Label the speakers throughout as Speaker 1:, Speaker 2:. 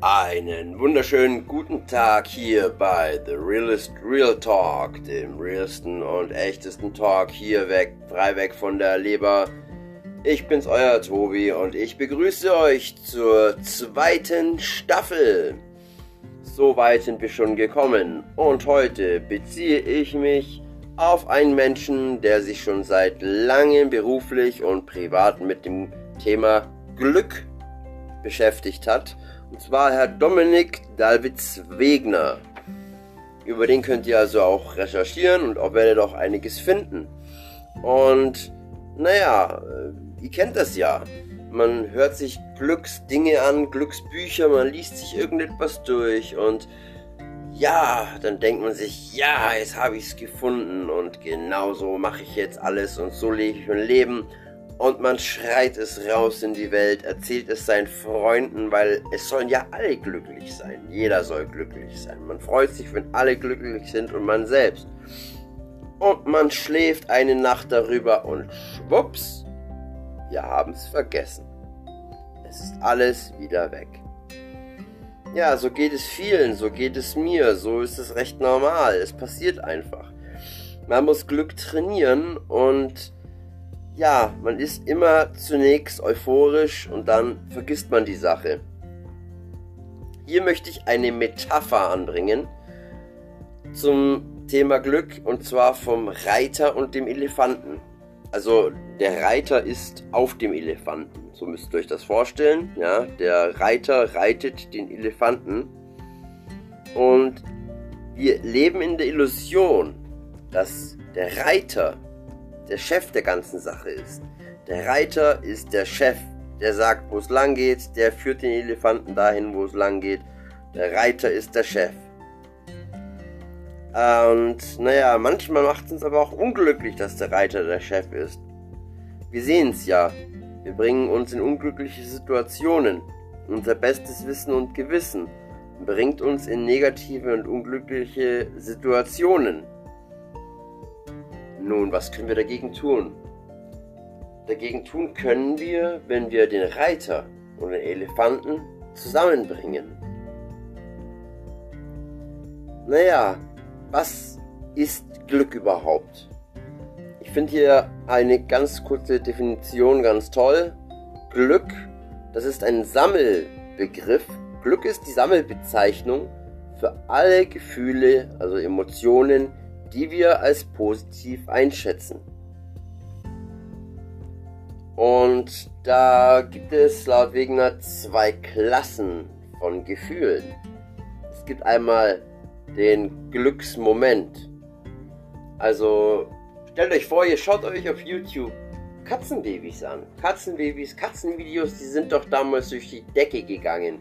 Speaker 1: Einen wunderschönen guten Tag hier bei The Realist Real Talk, dem realsten und echtesten Talk hier weg, frei weg von der Leber. Ich bin's, euer Tobi, und ich begrüße euch zur zweiten Staffel. So weit sind wir schon gekommen, und heute beziehe ich mich auf einen Menschen, der sich schon seit langem beruflich und privat mit dem Thema Glück beschäftigt hat. Und zwar Herr Dominik Dalwitz-Wegner. Über den könnt ihr also auch recherchieren und auch werdet auch einiges finden. Und naja, äh, ihr kennt das ja. Man hört sich Glücksdinge an, Glücksbücher, man liest sich irgendetwas durch und ja, dann denkt man sich, ja, jetzt habe ich es gefunden und genau so mache ich jetzt alles und so lebe ich mein Leben und man schreit es raus in die Welt, erzählt es seinen Freunden, weil es sollen ja alle glücklich sein. Jeder soll glücklich sein. Man freut sich, wenn alle glücklich sind und man selbst. Und man schläft eine Nacht darüber und schwupps, wir haben es vergessen. Es ist alles wieder weg. Ja, so geht es vielen, so geht es mir, so ist es recht normal. Es passiert einfach. Man muss Glück trainieren und ja, man ist immer zunächst euphorisch und dann vergisst man die Sache. Hier möchte ich eine Metapher anbringen zum Thema Glück und zwar vom Reiter und dem Elefanten. Also der Reiter ist auf dem Elefanten, so müsst ihr euch das vorstellen. Ja, der Reiter reitet den Elefanten und wir leben in der Illusion, dass der Reiter der Chef der ganzen Sache ist. Der Reiter ist der Chef, der sagt, wo es lang geht, der führt den Elefanten dahin, wo es lang geht. Der Reiter ist der Chef. Und naja, manchmal macht es uns aber auch unglücklich, dass der Reiter der Chef ist. Wir sehen es ja. Wir bringen uns in unglückliche Situationen. Unser bestes Wissen und Gewissen bringt uns in negative und unglückliche Situationen. Nun, was können wir dagegen tun? Dagegen tun können wir, wenn wir den Reiter und den Elefanten zusammenbringen. Naja, was ist Glück überhaupt? Ich finde hier eine ganz kurze Definition ganz toll. Glück, das ist ein Sammelbegriff. Glück ist die Sammelbezeichnung für alle Gefühle, also Emotionen, die wir als positiv einschätzen. Und da gibt es laut Wegener zwei Klassen von Gefühlen. Es gibt einmal den Glücksmoment. Also stellt euch vor, ihr schaut euch auf YouTube Katzenbabys an. Katzenbabys, Katzenvideos, die sind doch damals durch die Decke gegangen.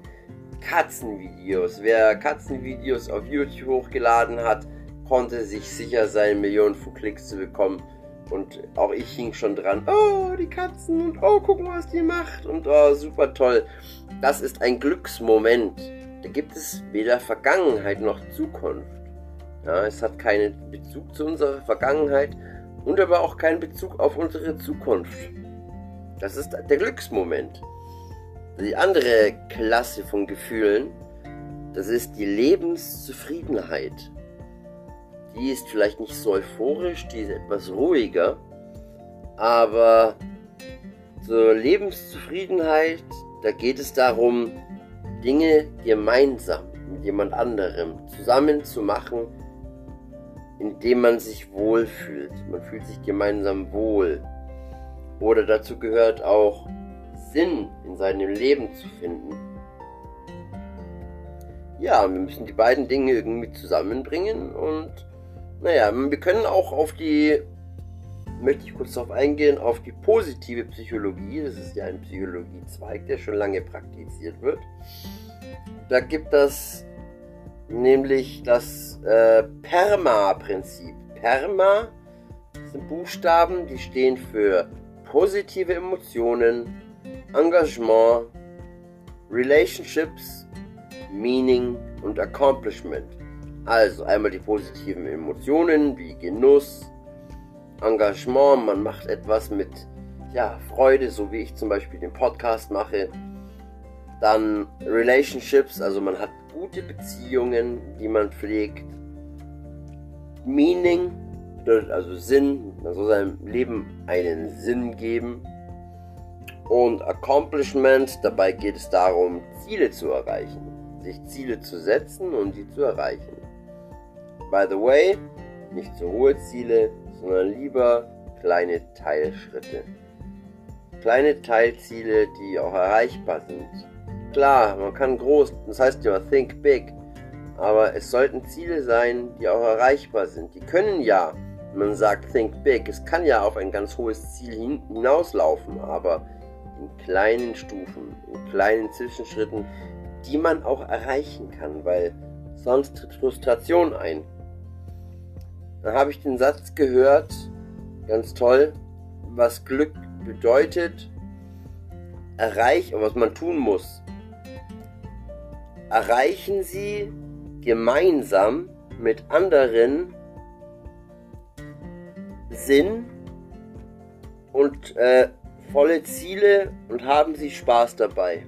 Speaker 1: Katzenvideos. Wer Katzenvideos auf YouTube hochgeladen hat, konnte sich sicher sein, Millionen von Klicks zu bekommen. Und auch ich hing schon dran. Oh, die Katzen und oh, guck mal, was die macht. Und oh, super toll. Das ist ein Glücksmoment. Da gibt es weder Vergangenheit noch Zukunft. Ja, es hat keinen Bezug zu unserer Vergangenheit und aber auch keinen Bezug auf unsere Zukunft. Das ist der Glücksmoment. Die andere Klasse von Gefühlen, das ist die Lebenszufriedenheit die ist vielleicht nicht so euphorisch, die ist etwas ruhiger, aber zur Lebenszufriedenheit, da geht es darum, Dinge gemeinsam mit jemand anderem zusammen zu machen, indem man sich wohlfühlt. Man fühlt sich gemeinsam wohl. Oder dazu gehört auch Sinn in seinem Leben zu finden. Ja, wir müssen die beiden Dinge irgendwie zusammenbringen und naja, wir können auch auf die, möchte ich kurz darauf eingehen, auf die positive Psychologie. Das ist ja ein Psychologiezweig, der schon lange praktiziert wird. Da gibt es nämlich das äh, PERMA-Prinzip. PERMA sind Buchstaben, die stehen für positive Emotionen, Engagement, Relationships, Meaning und Accomplishment. Also einmal die positiven Emotionen wie Genuss, Engagement, man macht etwas mit ja, Freude, so wie ich zum Beispiel den Podcast mache. Dann Relationships, also man hat gute Beziehungen, die man pflegt. Meaning, also Sinn, also seinem Leben einen Sinn geben. Und Accomplishment, dabei geht es darum, Ziele zu erreichen. Sich Ziele zu setzen und die zu erreichen. By the way, nicht so hohe Ziele, sondern lieber kleine Teilschritte. Kleine Teilziele, die auch erreichbar sind. Klar, man kann groß, das heißt ja think big, aber es sollten Ziele sein, die auch erreichbar sind. Die können ja, man sagt think big, es kann ja auf ein ganz hohes Ziel hinauslaufen, aber in kleinen Stufen, in kleinen Zwischenschritten, die man auch erreichen kann, weil sonst tritt Frustration ein. Dann habe ich den Satz gehört, ganz toll, was Glück bedeutet, erreichen, was man tun muss. Erreichen Sie gemeinsam mit anderen Sinn und äh, volle Ziele und haben Sie Spaß dabei.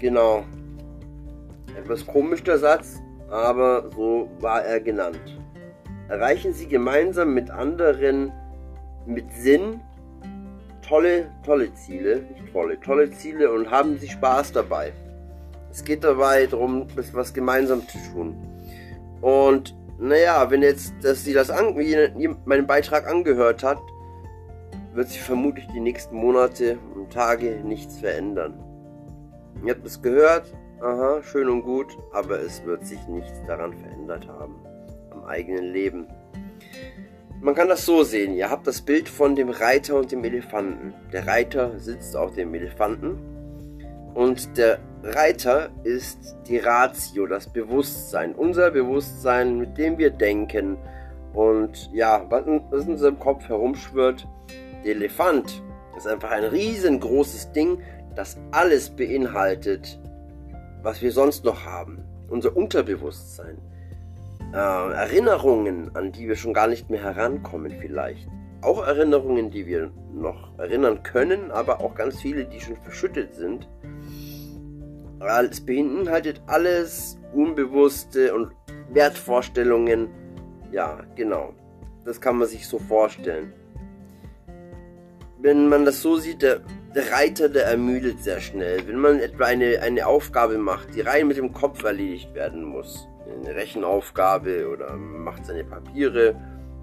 Speaker 1: Genau. Etwas komisch der Satz, aber so war er genannt. Erreichen Sie gemeinsam mit anderen mit Sinn tolle, tolle Ziele, nicht tolle, tolle Ziele und haben Sie Spaß dabei. Es geht dabei darum, was gemeinsam zu tun. Und naja, wenn jetzt, dass sie das an, meinen Beitrag angehört hat, wird sich vermutlich die nächsten Monate und Tage nichts verändern. Ihr habt es gehört, aha, schön und gut, aber es wird sich nichts daran verändert haben. Am eigenen Leben. Man kann das so sehen, ihr habt das Bild von dem Reiter und dem Elefanten. Der Reiter sitzt auf dem Elefanten und der Reiter ist die Ratio, das Bewusstsein, unser Bewusstsein, mit dem wir denken und ja, was in, was in unserem Kopf herumschwirrt. Der Elefant ist einfach ein riesengroßes Ding, das alles beinhaltet, was wir sonst noch haben. Unser Unterbewusstsein. Äh, Erinnerungen, an die wir schon gar nicht mehr herankommen vielleicht. Auch Erinnerungen, die wir noch erinnern können, aber auch ganz viele, die schon verschüttet sind. Es beinhaltet alles Unbewusste und Wertvorstellungen. Ja, genau. Das kann man sich so vorstellen. Wenn man das so sieht, der, der Reiter, der ermüdet sehr schnell. Wenn man etwa eine, eine Aufgabe macht, die rein mit dem Kopf erledigt werden muss, eine Rechenaufgabe oder macht seine Papiere,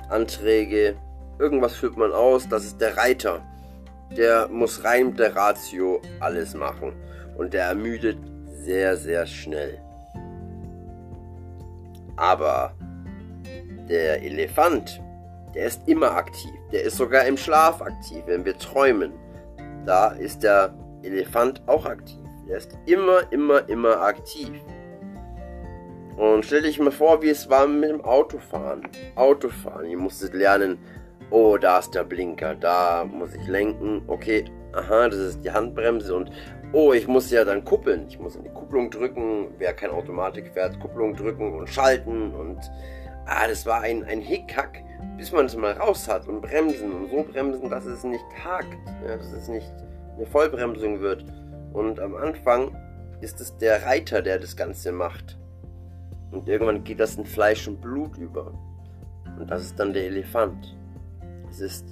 Speaker 1: Anträge, irgendwas führt man aus, das ist der Reiter. Der muss rein mit der Ratio alles machen und der ermüdet sehr, sehr schnell. Aber der Elefant, der ist immer aktiv. Der ist sogar im Schlaf aktiv, wenn wir träumen. Da ist der Elefant auch aktiv. Der ist immer, immer, immer aktiv. Und stell dich mal vor, wie es war mit dem Autofahren. Autofahren, ihr musstet lernen, oh, da ist der Blinker, da muss ich lenken, okay, aha, das ist die Handbremse und oh, ich muss ja dann kuppeln. Ich muss in die Kupplung drücken, wer kein Automatik fährt, Kupplung drücken und schalten und ah, das war ein, ein Hickhack, bis man es mal raus hat und bremsen und so bremsen, dass es nicht hakt, ja, dass es nicht eine Vollbremsung wird. Und am Anfang ist es der Reiter, der das Ganze macht. Und irgendwann geht das in Fleisch und Blut über. Und das ist dann der Elefant. Es ist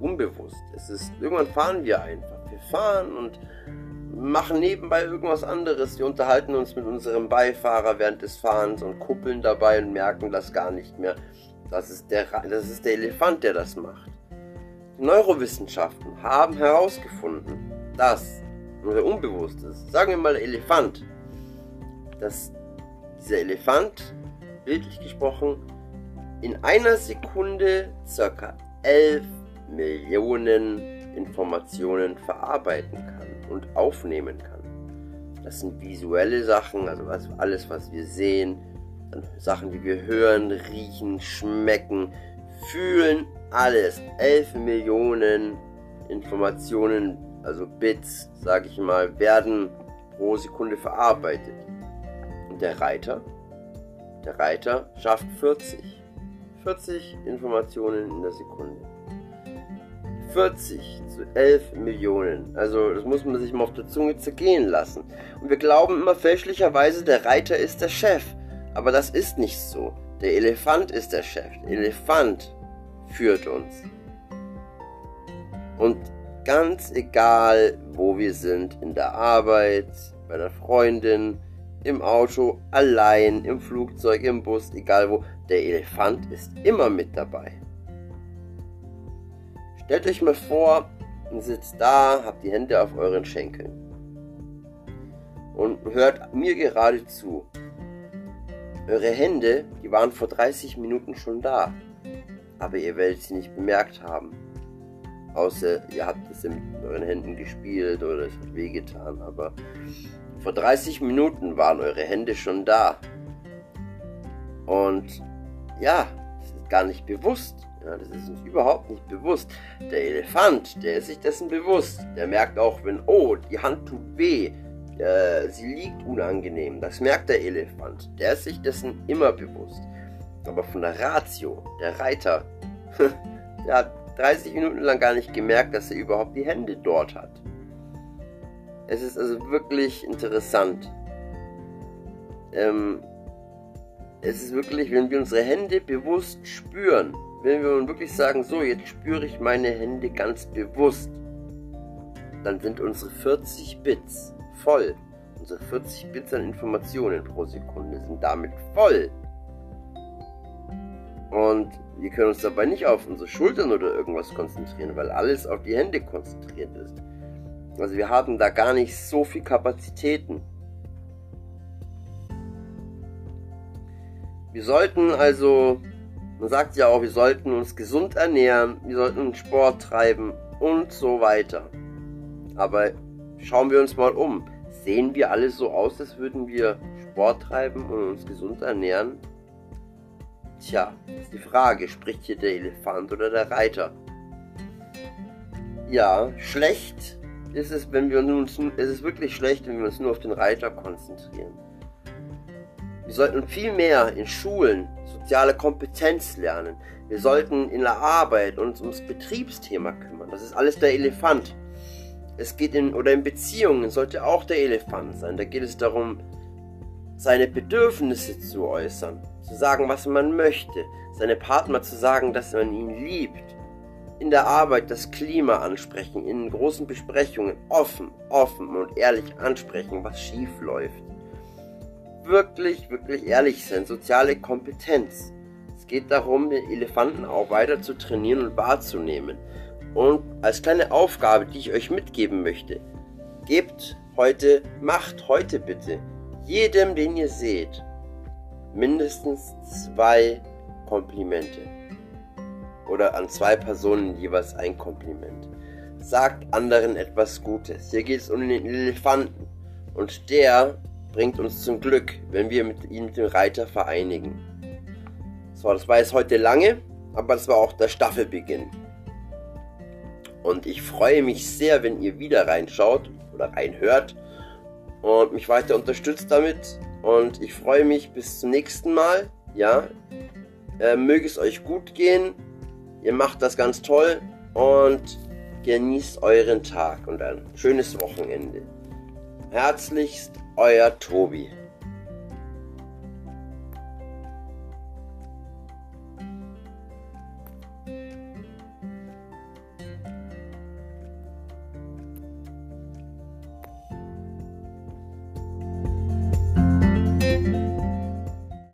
Speaker 1: unbewusst. Es ist, irgendwann fahren wir einfach. Wir fahren und machen nebenbei irgendwas anderes. Wir unterhalten uns mit unserem Beifahrer während des Fahrens und kuppeln dabei und merken das gar nicht mehr. Das ist der, das ist der Elefant, der das macht. Die Neurowissenschaften haben herausgefunden, dass unser Unbewusstes, sagen wir mal Elefant, dass dieser Elefant, bildlich gesprochen, in einer Sekunde circa 11 Millionen Informationen verarbeiten kann und aufnehmen kann. Das sind visuelle Sachen, also alles, was wir sehen, Sachen, die wir hören, riechen, schmecken, fühlen, alles. 11 Millionen Informationen, also Bits, sage ich mal, werden pro Sekunde verarbeitet. Und der Reiter, der Reiter schafft 40. 40 Informationen in der Sekunde. 40 zu 11 Millionen. Also das muss man sich mal auf der Zunge zergehen lassen. Und wir glauben immer fälschlicherweise, der Reiter ist der Chef. Aber das ist nicht so. Der Elefant ist der Chef. Der Elefant führt uns. Und ganz egal, wo wir sind, in der Arbeit, bei der Freundin, im Auto, allein, im Flugzeug, im Bus, egal wo, der Elefant ist immer mit dabei. Stellt euch mal vor, ihr sitzt da, habt die Hände auf euren Schenkeln und hört mir gerade zu. Eure Hände, die waren vor 30 Minuten schon da, aber ihr werdet sie nicht bemerkt haben. Außer ihr habt es mit euren Händen gespielt oder es hat wehgetan, aber vor 30 Minuten waren eure Hände schon da. Und ja, das ist gar nicht bewusst. Ja, das ist uns überhaupt nicht bewusst. Der Elefant, der ist sich dessen bewusst. Der merkt auch, wenn, oh, die Hand tut weh, äh, sie liegt unangenehm. Das merkt der Elefant. Der ist sich dessen immer bewusst. Aber von der Ratio, der Reiter, der hat 30 Minuten lang gar nicht gemerkt, dass er überhaupt die Hände dort hat. Es ist also wirklich interessant. Ähm, es ist wirklich, wenn wir unsere Hände bewusst spüren, wenn wir wirklich sagen, so, jetzt spüre ich meine Hände ganz bewusst, dann sind unsere 40 Bits voll. Unsere 40 Bits an Informationen pro Sekunde sind damit voll. Und wir können uns dabei nicht auf unsere Schultern oder irgendwas konzentrieren, weil alles auf die Hände konzentriert ist. Also wir haben da gar nicht so viel Kapazitäten. Wir sollten also man sagt ja auch, wir sollten uns gesund ernähren, wir sollten Sport treiben und so weiter. Aber schauen wir uns mal um. Sehen wir alle so aus, als würden wir Sport treiben und uns gesund ernähren? Tja, ist die Frage, spricht hier der Elefant oder der Reiter? Ja, schlecht ist es, wenn wir uns, es ist wirklich schlecht, wenn wir uns nur auf den Reiter konzentrieren. Wir sollten viel mehr in Schulen soziale Kompetenz lernen. Wir sollten in der Arbeit uns ums Betriebsthema kümmern. Das ist alles der Elefant. Es geht in oder in Beziehungen sollte auch der Elefant sein. Da geht es darum, seine Bedürfnisse zu äußern, zu sagen, was man möchte, seine Partner zu sagen, dass man ihn liebt. In der Arbeit das Klima ansprechen, in großen Besprechungen offen, offen und ehrlich ansprechen, was schief läuft wirklich, wirklich ehrlich sein. Soziale Kompetenz. Es geht darum, den Elefanten auch weiter zu trainieren und wahrzunehmen. Und als kleine Aufgabe, die ich euch mitgeben möchte, gebt heute, macht heute bitte jedem, den ihr seht, mindestens zwei Komplimente. Oder an zwei Personen jeweils ein Kompliment. Sagt anderen etwas Gutes. Hier geht es um den Elefanten. Und der bringt uns zum Glück, wenn wir mit ihn mit dem Reiter vereinigen. So, das war jetzt heute lange, aber das war auch der Staffelbeginn. Und ich freue mich sehr, wenn ihr wieder reinschaut oder reinhört und mich weiter unterstützt damit. Und ich freue mich bis zum nächsten Mal. Ja, äh, möge es euch gut gehen. Ihr macht das ganz toll und genießt euren Tag und ein schönes Wochenende. Herzlichst euer Tobi.